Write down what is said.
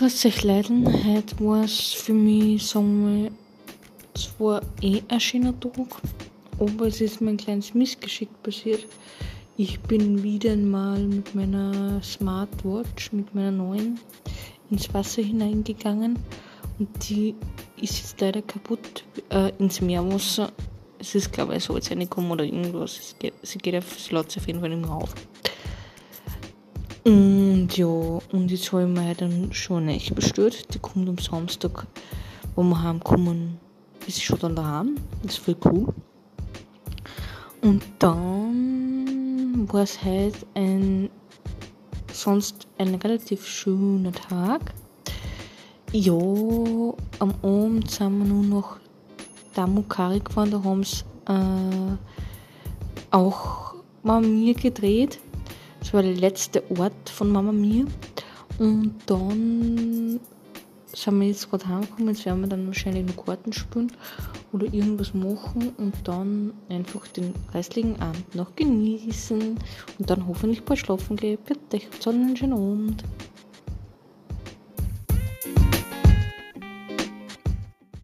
was euch leiden. Heute war es für mich, sagen wir, zwar eh ein schöner Tag, aber es ist mir ein kleines Missgeschick passiert. Ich bin wieder einmal mit meiner Smartwatch, mit meiner neuen, ins Wasser hineingegangen und die ist jetzt leider kaputt äh, ins Meerwasser. Es ist, glaube ich, Salz reingekommen oder irgendwas. Geht, sie geht auf, sie auf jeden Fall nicht mehr auf. Und ja, und jetzt habe ich mir heute dann schon echt bestellt. Die kommt am Samstag, wo wir heimkommen, ist sie schon dann daheim. Das ist voll cool. Und dann war es heute ein sonst ein relativ schöner Tag. Ja, am Abend sind wir nur noch Damukari gefahren, da haben sie äh, auch mal mir gedreht. Das war der letzte Ort von Mama Mia. Und dann sind wir jetzt gerade heimgekommen. Jetzt werden wir dann wahrscheinlich noch Karten spielen oder irgendwas machen und dann einfach den restlichen Abend noch genießen und dann hoffentlich bald schlafen gehen. Bitte, habt einen schönen Abend.